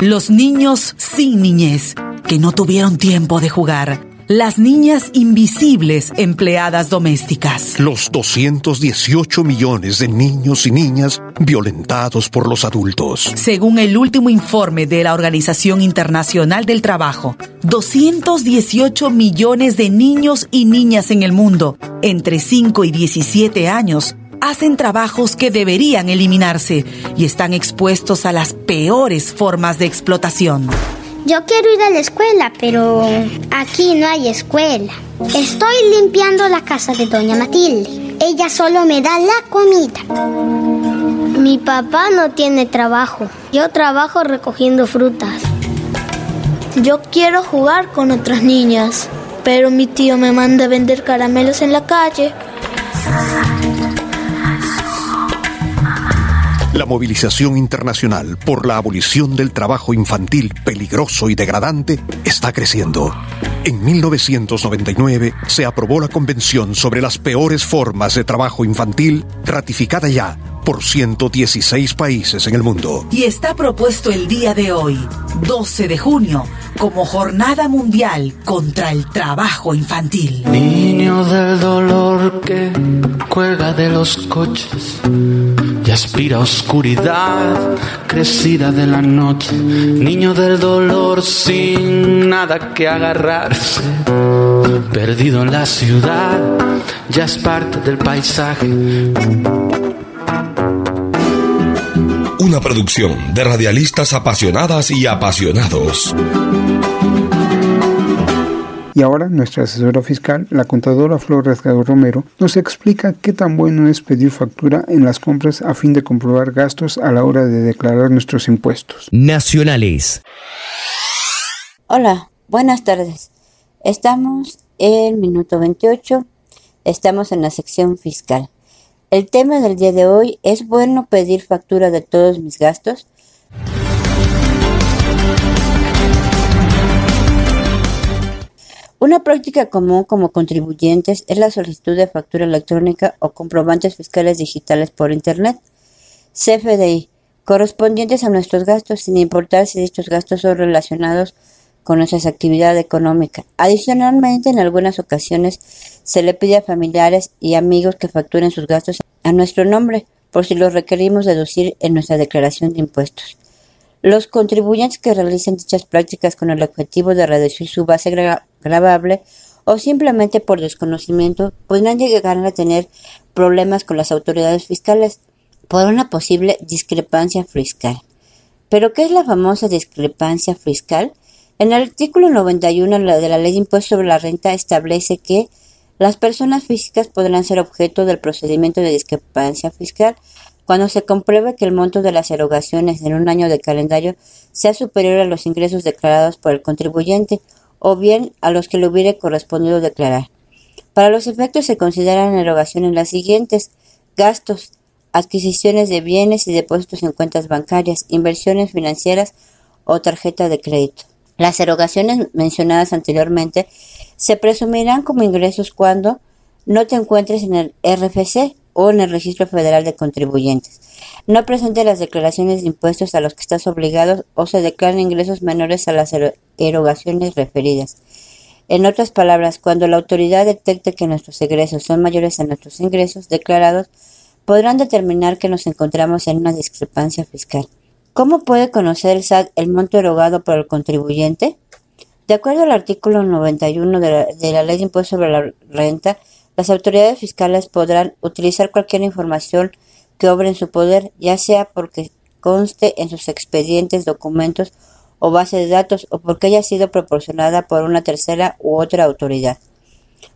Los niños sin niñez que no tuvieron tiempo de jugar las niñas invisibles empleadas domésticas. Los 218 millones de niños y niñas violentados por los adultos. Según el último informe de la Organización Internacional del Trabajo, 218 millones de niños y niñas en el mundo, entre 5 y 17 años, hacen trabajos que deberían eliminarse y están expuestos a las peores formas de explotación. Yo quiero ir a la escuela, pero aquí no hay escuela. Estoy limpiando la casa de doña Matilde. Ella solo me da la comida. Mi papá no tiene trabajo. Yo trabajo recogiendo frutas. Yo quiero jugar con otras niñas, pero mi tío me manda a vender caramelos en la calle. La movilización internacional por la abolición del trabajo infantil peligroso y degradante está creciendo. En 1999 se aprobó la Convención sobre las peores formas de trabajo infantil, ratificada ya por 116 países en el mundo. Y está propuesto el día de hoy, 12 de junio, como Jornada Mundial contra el Trabajo Infantil. Niño del dolor que cuelga de los coches y aspira oscuridad crecida de la noche. Niño del dolor sin nada que agarrarse. Perdido en la ciudad, ya es parte del paisaje. Una producción de radialistas apasionadas y apasionados. Y ahora nuestra asesora fiscal, la contadora Flor Rasgado Romero, nos explica qué tan bueno es pedir factura en las compras a fin de comprobar gastos a la hora de declarar nuestros impuestos. Nacionales. Hola, buenas tardes. Estamos en minuto 28. Estamos en la sección fiscal. El tema del día de hoy es bueno pedir factura de todos mis gastos. Una práctica común como contribuyentes es la solicitud de factura electrónica o comprobantes fiscales digitales por Internet, CFDI, correspondientes a nuestros gastos sin importar si dichos gastos son relacionados con nuestra actividad económica. Adicionalmente, en algunas ocasiones se le pide a familiares y amigos que facturen sus gastos a nuestro nombre por si los requerimos deducir en nuestra declaración de impuestos. Los contribuyentes que realicen dichas prácticas con el objetivo de reducir su base grabable o simplemente por desconocimiento podrán llegar a tener problemas con las autoridades fiscales por una posible discrepancia fiscal. ¿Pero qué es la famosa discrepancia fiscal? En el artículo 91 de la Ley de Impuestos sobre la Renta establece que las personas físicas podrán ser objeto del procedimiento de discrepancia fiscal cuando se compruebe que el monto de las erogaciones en un año de calendario sea superior a los ingresos declarados por el contribuyente o bien a los que le hubiere correspondido declarar. Para los efectos se consideran erogaciones las siguientes gastos, adquisiciones de bienes y depósitos en cuentas bancarias, inversiones financieras o tarjeta de crédito. Las erogaciones mencionadas anteriormente se presumirán como ingresos cuando no te encuentres en el RFC o en el Registro Federal de Contribuyentes. No presente las declaraciones de impuestos a los que estás obligado o se declaren ingresos menores a las erogaciones referidas. En otras palabras, cuando la autoridad detecte que nuestros egresos son mayores a nuestros ingresos declarados, podrán determinar que nos encontramos en una discrepancia fiscal. ¿Cómo puede conocer el SAT el monto erogado por el contribuyente? De acuerdo al artículo 91 de la, de la Ley de Impuestos sobre la Renta, las autoridades fiscales podrán utilizar cualquier información que obre en su poder, ya sea porque conste en sus expedientes, documentos o base de datos o porque haya sido proporcionada por una tercera u otra autoridad.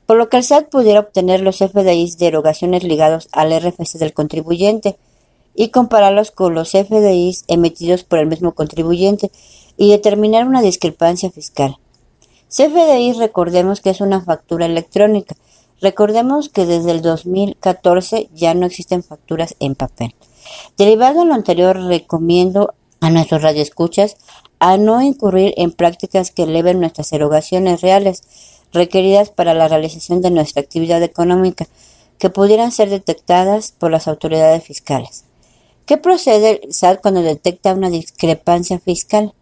Por lo que el SAT pudiera obtener los FDIs de erogaciones ligados al RFC del contribuyente y compararlos con los FDIs emitidos por el mismo contribuyente y determinar una discrepancia fiscal. CFDI recordemos que es una factura electrónica, Recordemos que desde el 2014 ya no existen facturas en papel. Derivado de lo anterior, recomiendo a nuestros radioescuchas a no incurrir en prácticas que eleven nuestras erogaciones reales requeridas para la realización de nuestra actividad económica, que pudieran ser detectadas por las autoridades fiscales. ¿Qué procede el SAT cuando detecta una discrepancia fiscal?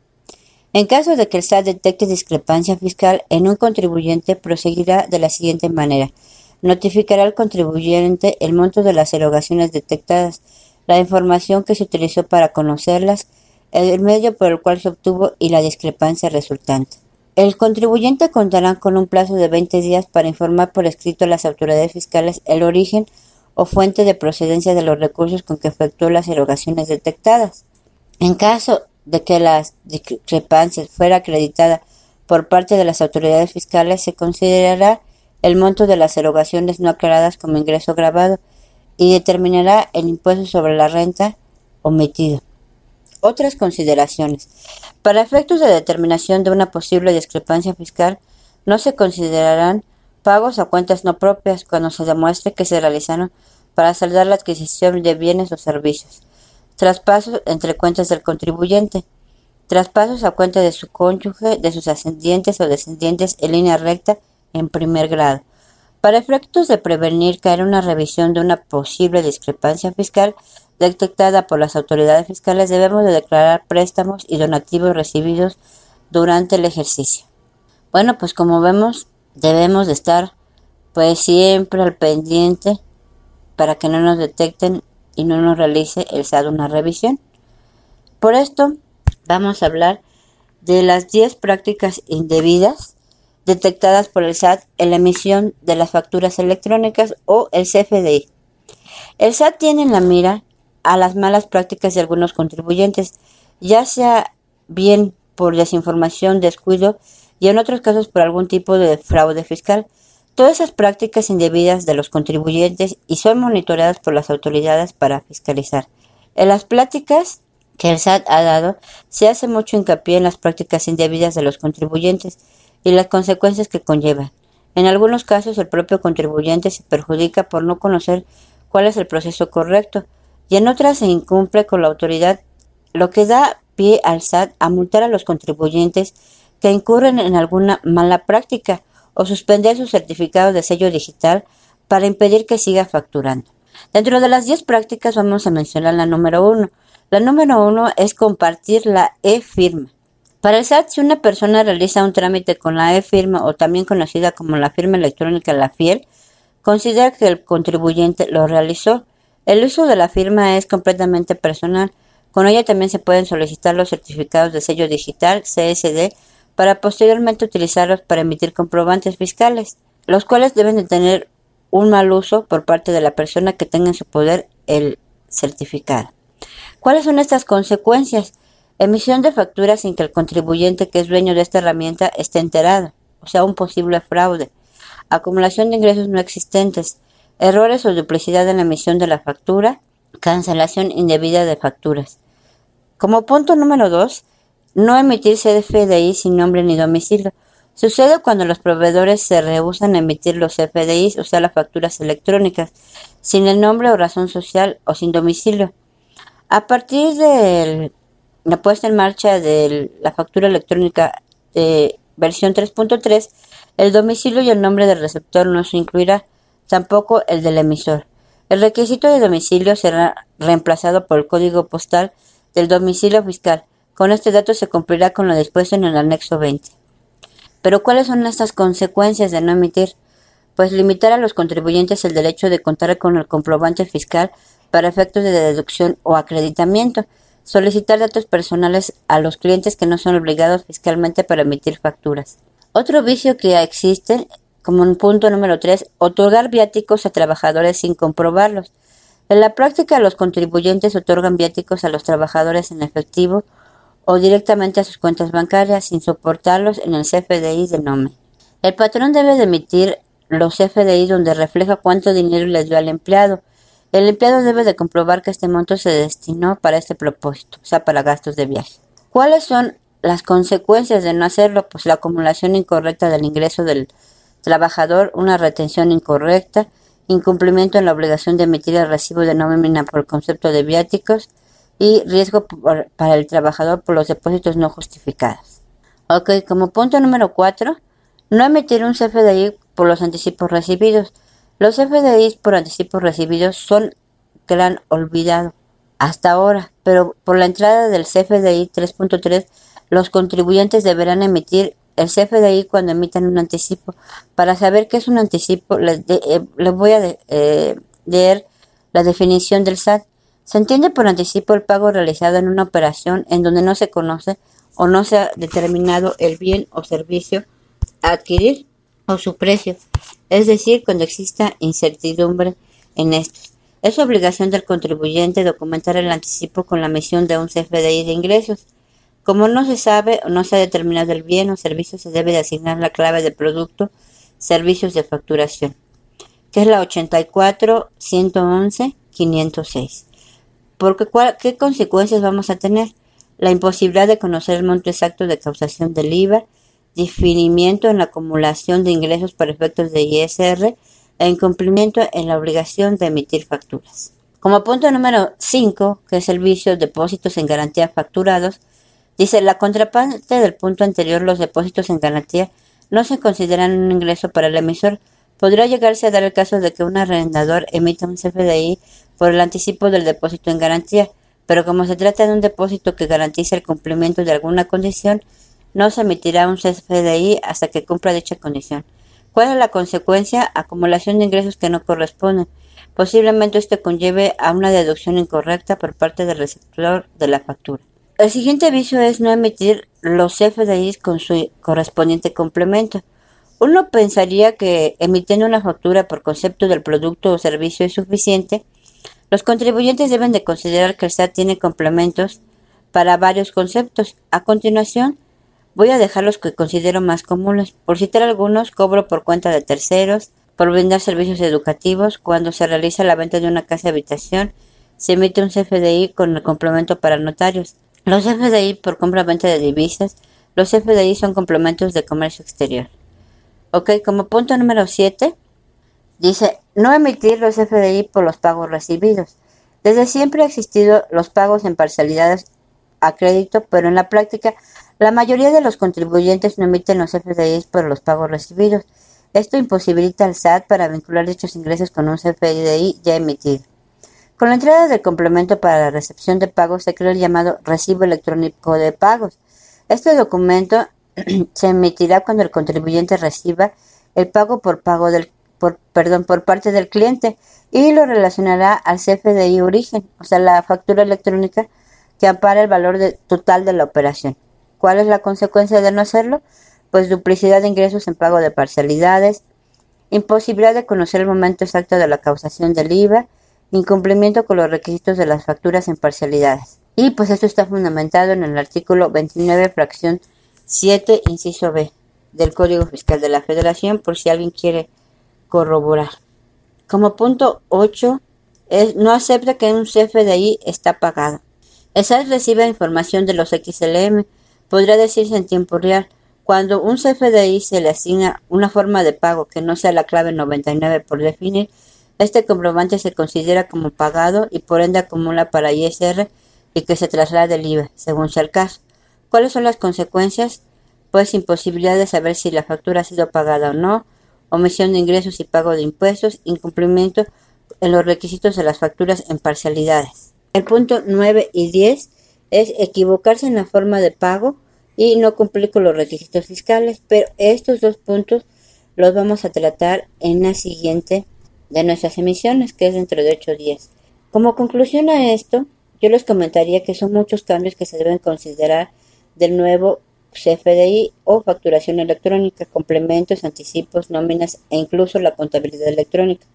En caso de que el SAT detecte discrepancia fiscal en un contribuyente, proseguirá de la siguiente manera. Notificará al contribuyente el monto de las erogaciones detectadas, la información que se utilizó para conocerlas, el medio por el cual se obtuvo y la discrepancia resultante. El contribuyente contará con un plazo de 20 días para informar por escrito a las autoridades fiscales el origen o fuente de procedencia de los recursos con que efectuó las erogaciones detectadas. En caso de que la discrepancia fuera acreditada por parte de las autoridades fiscales, se considerará el monto de las erogaciones no aclaradas como ingreso grabado y determinará el impuesto sobre la renta omitido. Otras consideraciones. Para efectos de determinación de una posible discrepancia fiscal, no se considerarán pagos a cuentas no propias cuando se demuestre que se realizaron para saldar la adquisición de bienes o servicios traspasos entre cuentas del contribuyente, traspasos a cuenta de su cónyuge, de sus ascendientes o descendientes en línea recta en primer grado. Para efectos de prevenir caer una revisión de una posible discrepancia fiscal detectada por las autoridades fiscales, debemos de declarar préstamos y donativos recibidos durante el ejercicio. Bueno, pues como vemos, debemos de estar pues siempre al pendiente para que no nos detecten y no nos realice el SAT una revisión. Por esto vamos a hablar de las 10 prácticas indebidas detectadas por el SAT en la emisión de las facturas electrónicas o el CFDI. El SAT tiene en la mira a las malas prácticas de algunos contribuyentes, ya sea bien por desinformación, descuido y en otros casos por algún tipo de fraude fiscal todas esas prácticas indebidas de los contribuyentes y son monitoreadas por las autoridades para fiscalizar. En las pláticas que el SAT ha dado, se hace mucho hincapié en las prácticas indebidas de los contribuyentes y las consecuencias que conllevan. En algunos casos, el propio contribuyente se perjudica por no conocer cuál es el proceso correcto y en otras se incumple con la autoridad, lo que da pie al SAT a multar a los contribuyentes que incurren en alguna mala práctica o suspender su certificado de sello digital para impedir que siga facturando. Dentro de las 10 prácticas vamos a mencionar la número 1. La número 1 es compartir la e-firma. Para el SAT, si una persona realiza un trámite con la e-firma o también conocida como la firma electrónica La Fiel, considera que el contribuyente lo realizó. El uso de la firma es completamente personal. Con ella también se pueden solicitar los certificados de sello digital, CSD, para posteriormente utilizarlos para emitir comprobantes fiscales, los cuales deben de tener un mal uso por parte de la persona que tenga en su poder el certificado. ¿Cuáles son estas consecuencias? Emisión de facturas sin que el contribuyente que es dueño de esta herramienta esté enterado, o sea, un posible fraude. Acumulación de ingresos no existentes, errores o duplicidad en la emisión de la factura, cancelación indebida de facturas. Como punto número 2, no emitir CFDI sin nombre ni domicilio. Sucede cuando los proveedores se rehusan a emitir los CFDIs, o sea, las facturas electrónicas, sin el nombre o razón social o sin domicilio. A partir de la puesta en marcha de la factura electrónica de versión 3.3, el domicilio y el nombre del receptor no se incluirá, tampoco el del emisor. El requisito de domicilio será reemplazado por el código postal del domicilio fiscal con este dato se cumplirá con lo dispuesto en el anexo 20. Pero ¿cuáles son estas consecuencias de no emitir? Pues limitar a los contribuyentes el derecho de contar con el comprobante fiscal para efectos de deducción o acreditamiento, solicitar datos personales a los clientes que no son obligados fiscalmente para emitir facturas. Otro vicio que existe, como un punto número 3, otorgar viáticos a trabajadores sin comprobarlos. En la práctica, los contribuyentes otorgan viáticos a los trabajadores en efectivo o directamente a sus cuentas bancarias sin soportarlos en el CFDI de NOME. El patrón debe de emitir los CFDI donde refleja cuánto dinero le dio al empleado. El empleado debe de comprobar que este monto se destinó para este propósito, o sea, para gastos de viaje. ¿Cuáles son las consecuencias de no hacerlo? Pues la acumulación incorrecta del ingreso del trabajador, una retención incorrecta, incumplimiento en la obligación de emitir el recibo de nómina por concepto de viáticos, y riesgo para el trabajador por los depósitos no justificados. Ok, como punto número 4, no emitir un CFDI por los anticipos recibidos. Los CFDIs por anticipos recibidos son gran olvidado hasta ahora, pero por la entrada del CFDI 3.3 los contribuyentes deberán emitir el CFDI cuando emitan un anticipo. Para saber qué es un anticipo, les, eh, voy a eh, leer la definición del SAT. Se entiende por anticipo el pago realizado en una operación en donde no se conoce o no se ha determinado el bien o servicio a adquirir o su precio, es decir, cuando exista incertidumbre en estos. Es obligación del contribuyente documentar el anticipo con la emisión de un CFDI de ingresos. Como no se sabe o no se ha determinado el bien o servicio, se debe de asignar la clave de producto, servicios de facturación, que es la 84 111 506. Porque, ¿Qué consecuencias vamos a tener? La imposibilidad de conocer el monto exacto de causación del IVA, definimiento en la acumulación de ingresos para efectos de ISR e incumplimiento en la obligación de emitir facturas. Como punto número 5, que es el vicio depósitos en garantía facturados, dice la contraparte del punto anterior, los depósitos en garantía no se consideran un ingreso para el emisor. Podría llegarse a dar el caso de que un arrendador emita un CFDI por el anticipo del depósito en garantía, pero como se trata de un depósito que garantiza el cumplimiento de alguna condición, no se emitirá un CFDI hasta que cumpla dicha condición. ¿Cuál es la consecuencia? Acumulación de ingresos que no corresponden. Posiblemente esto conlleve a una deducción incorrecta por parte del receptor de la factura. El siguiente vicio es no emitir los CFDIs con su correspondiente complemento. Uno pensaría que emitiendo una factura por concepto del producto o servicio es suficiente. Los contribuyentes deben de considerar que el SAT tiene complementos para varios conceptos. A continuación, Voy a dejar los que considero más comunes. Por citar algunos, cobro por cuenta de terceros, por brindar servicios educativos, cuando se realiza la venta de una casa habitación, se emite un CFDI con el complemento para notarios. Los CFDI por compra-venta de divisas, los CFDI son complementos de comercio exterior. Ok, como punto número 7, dice no emitir los CFDI por los pagos recibidos. Desde siempre han existido los pagos en parcialidades a crédito, pero en la práctica la mayoría de los contribuyentes no emiten los CFDIs por los pagos recibidos. Esto imposibilita al SAT para vincular dichos ingresos con un CFDI ya emitido. Con la entrada del complemento para la recepción de pagos se creó el llamado recibo electrónico de pagos. Este documento (clears throat) se emitirá cuando el contribuyente reciba el pago por pago del por, perdón, por parte del cliente y lo relacionará al CFDI origen, o sea, la factura electrónica que ampara el valor total de la operación. ¿Cuál es la consecuencia de no hacerlo? Pues duplicidad de ingresos en pago de parcialidades, imposibilidad de conocer el momento exacto de la causación del IVA, incumplimiento con los requisitos de las facturas en parcialidades. Y pues esto está fundamentado en el artículo 29, fracción 7, inciso B del Código Fiscal de la Federación, por si alguien quiere corroborar. Como punto 8, es, no acepta que un CFDI está pagado. El SAT recibe información de los XLM podría decirse en tiempo real. Cuando un CFDI se le asigna una forma de pago que no sea la clave 99 por definir, este comprobante se considera como pagado y por ende acumula para ISR y que se traslade el IVA, según sea el caso. ¿Cuáles son las consecuencias? Pues imposibilidad de saber si la factura ha sido pagada o no, omisión de ingresos y pago de impuestos, incumplimiento en los requisitos de las facturas en parcialidades. El punto 9 y 10 es equivocarse en la forma de pago y no cumplir con los requisitos fiscales, pero estos dos puntos los vamos a tratar en la siguiente de nuestras emisiones, que es dentro de ocho días. Como conclusión a esto, yo les comentaría que son muchos cambios que se deben considerar del nuevo CFDI o facturación electrónica, complementos, anticipos, nóminas e incluso la contabilidad electrónica.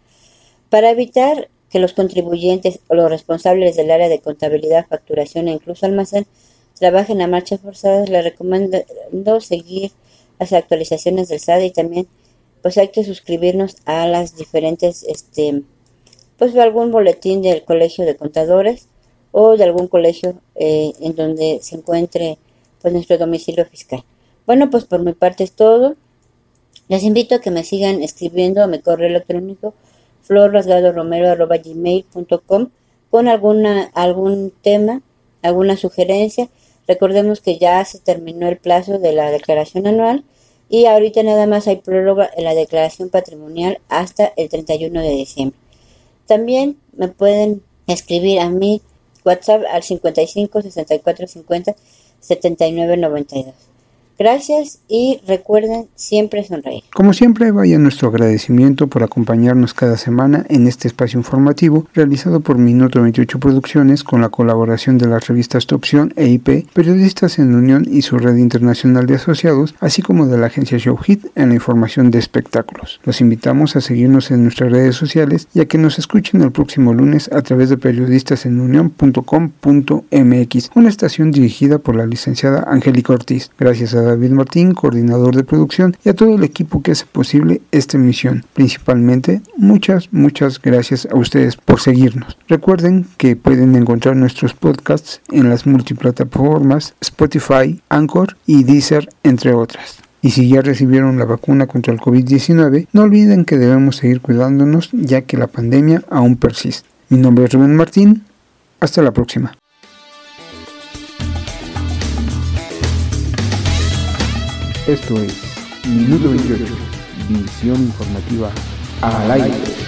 Para evitar que los contribuyentes o los responsables del área de contabilidad, facturación e incluso almacén trabajen a marcha forzada, les recomiendo seguir las actualizaciones del SAD y también pues hay que suscribirnos a las diferentes, este, pues algún boletín del colegio de contadores o de algún colegio eh, en donde se encuentre pues nuestro domicilio fiscal. Bueno, pues por mi parte es todo. Les invito a que me sigan escribiendo a mi correo electrónico florrasgadoromero.gmail.com con alguna, algún tema, alguna sugerencia. Recordemos que ya se terminó el plazo de la declaración anual y ahorita nada más hay próloga en la declaración patrimonial hasta el 31 de diciembre. También me pueden escribir a mi WhatsApp al 55 64 50 7992. Gracias y recuerden siempre sonreír. Como siempre, vaya nuestro agradecimiento por acompañarnos cada semana en este espacio informativo realizado por Minuto 28 Producciones con la colaboración de las revistas Tu Opción e IP, Periodistas en Unión y su red internacional de asociados, así como de la agencia Show Hit en la información de espectáculos. Los invitamos a seguirnos en nuestras redes sociales y a que nos escuchen el próximo lunes a través de periodistasenunión.com.mx, una estación dirigida por la licenciada Angélica Ortiz. Gracias a David Martín, coordinador de producción, y a todo el equipo que hace posible esta emisión. Principalmente, muchas, muchas gracias a ustedes por seguirnos. Recuerden que pueden encontrar nuestros podcasts en las multiplataformas Spotify, Anchor y Deezer, entre otras. Y si ya recibieron la vacuna contra el COVID-19, no olviden que debemos seguir cuidándonos ya que la pandemia aún persiste. Mi nombre es Rubén Martín. Hasta la próxima. Esto es Minuto 28, visión informativa al aire.